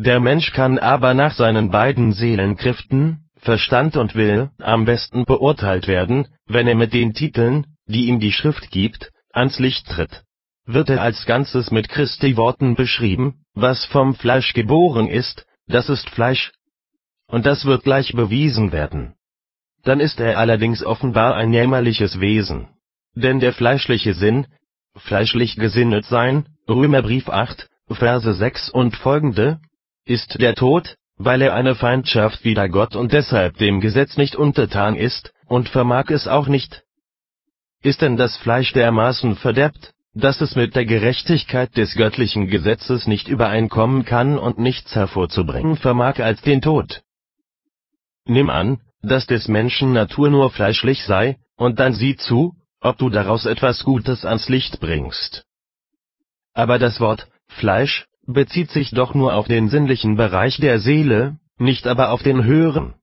Der Mensch kann aber nach seinen beiden Seelenkräften, Verstand und Wille, am besten beurteilt werden, wenn er mit den Titeln, die ihm die Schrift gibt, ans Licht tritt. Wird er als Ganzes mit Christi Worten beschrieben: Was vom Fleisch geboren ist, das ist Fleisch, und das wird gleich bewiesen werden. Dann ist er allerdings offenbar ein jämmerliches Wesen. Denn der fleischliche Sinn, fleischlich gesinnet sein (Römerbrief 8, Verse 6 und folgende), ist der Tod, weil er eine Feindschaft wider Gott und deshalb dem Gesetz nicht untertan ist, und vermag es auch nicht. Ist denn das Fleisch dermaßen verderbt, dass es mit der Gerechtigkeit des göttlichen Gesetzes nicht übereinkommen kann und nichts hervorzubringen vermag als den Tod? Nimm an, dass des Menschen Natur nur fleischlich sei, und dann sieh zu, ob du daraus etwas Gutes ans Licht bringst. Aber das Wort Fleisch bezieht sich doch nur auf den sinnlichen Bereich der Seele, nicht aber auf den höheren.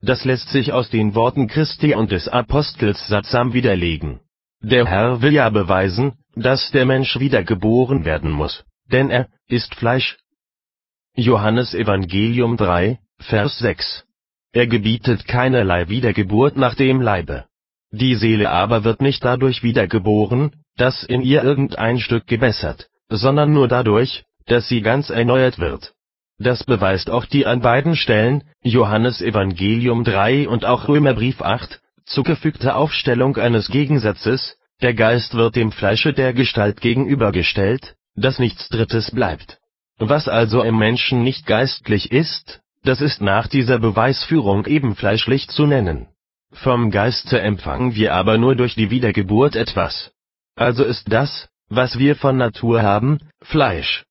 Das lässt sich aus den Worten Christi und des Apostels sattsam widerlegen. Der Herr will ja beweisen, dass der Mensch wiedergeboren werden muss, denn er ist Fleisch. Johannes Evangelium 3, Vers 6. Er gebietet keinerlei Wiedergeburt nach dem Leibe. Die Seele aber wird nicht dadurch wiedergeboren, dass in ihr irgendein Stück gebessert, sondern nur dadurch, dass sie ganz erneuert wird. Das beweist auch die an beiden Stellen, Johannes Evangelium 3 und auch Römerbrief 8, zugefügte Aufstellung eines Gegensatzes, der Geist wird dem Fleische der Gestalt gegenübergestellt, dass nichts Drittes bleibt. Was also im Menschen nicht geistlich ist, das ist nach dieser Beweisführung eben fleischlich zu nennen. Vom Geiste empfangen wir aber nur durch die Wiedergeburt etwas. Also ist das, was wir von Natur haben, Fleisch.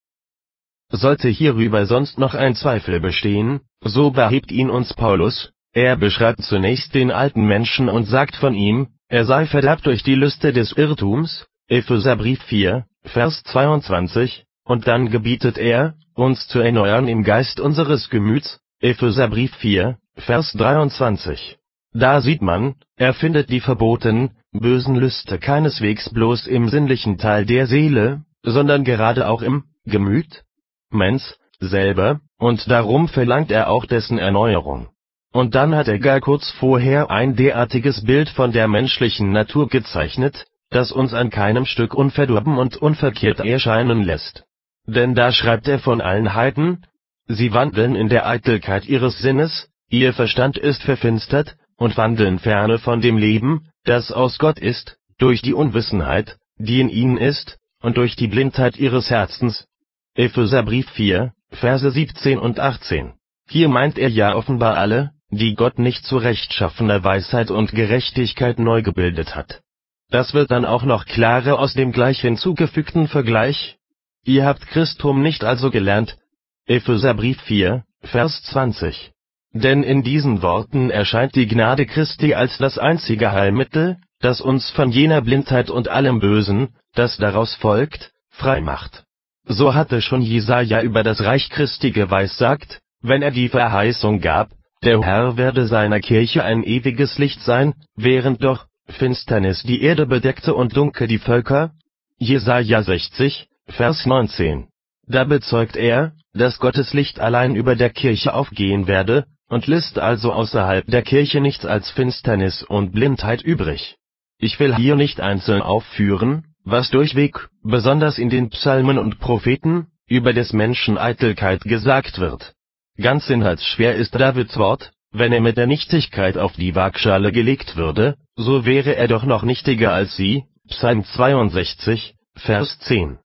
Sollte hierüber sonst noch ein Zweifel bestehen, so behebt ihn uns Paulus, er beschreibt zunächst den alten Menschen und sagt von ihm, er sei verderbt durch die Lüste des Irrtums, Epheserbrief 4, Vers 22, und dann gebietet er, uns zu erneuern im Geist unseres Gemüts, Epheserbrief 4, Vers 23. Da sieht man, er findet die verbotenen, bösen Lüste keineswegs bloß im sinnlichen Teil der Seele, sondern gerade auch im Gemüt, Mens, selber, und darum verlangt er auch dessen Erneuerung. Und dann hat er gar kurz vorher ein derartiges Bild von der menschlichen Natur gezeichnet, das uns an keinem Stück unverdorben und unverkehrt erscheinen lässt. Denn da schreibt er von allen Heiden, sie wandeln in der Eitelkeit ihres Sinnes, ihr Verstand ist verfinstert, und wandeln ferne von dem Leben, das aus Gott ist, durch die Unwissenheit, die in ihnen ist, und durch die Blindheit ihres Herzens. Epheserbrief 4, Verse 17 und 18. Hier meint er ja offenbar alle, die Gott nicht zu rechtschaffener Weisheit und Gerechtigkeit neu gebildet hat. Das wird dann auch noch klarer aus dem gleich hinzugefügten Vergleich. Ihr habt Christum nicht also gelernt. Epheserbrief 4, Vers 20. Denn in diesen Worten erscheint die Gnade Christi als das einzige Heilmittel, das uns von jener Blindheit und allem Bösen, das daraus folgt, frei macht. So hatte schon Jesaja über das Reich Christi geweissagt, wenn er die Verheißung gab, der Herr werde seiner Kirche ein ewiges Licht sein, während doch Finsternis die Erde bedeckte und dunkel die Völker. Jesaja 60, Vers 19. Da bezeugt er, dass Gottes Licht allein über der Kirche aufgehen werde, und lässt also außerhalb der Kirche nichts als Finsternis und Blindheit übrig. Ich will hier nicht einzeln aufführen, was durchweg, besonders in den Psalmen und Propheten, über des Menschen Eitelkeit gesagt wird. Ganz inhaltsschwer ist Davids Wort, wenn er mit der Nichtigkeit auf die Waagschale gelegt würde, so wäre er doch noch nichtiger als sie, Psalm 62, Vers 10.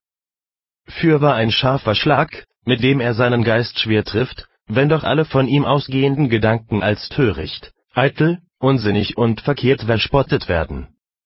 Fürwahr ein scharfer Schlag, mit dem er seinen Geist schwer trifft, wenn doch alle von ihm ausgehenden Gedanken als töricht, eitel, unsinnig und verkehrt verspottet werden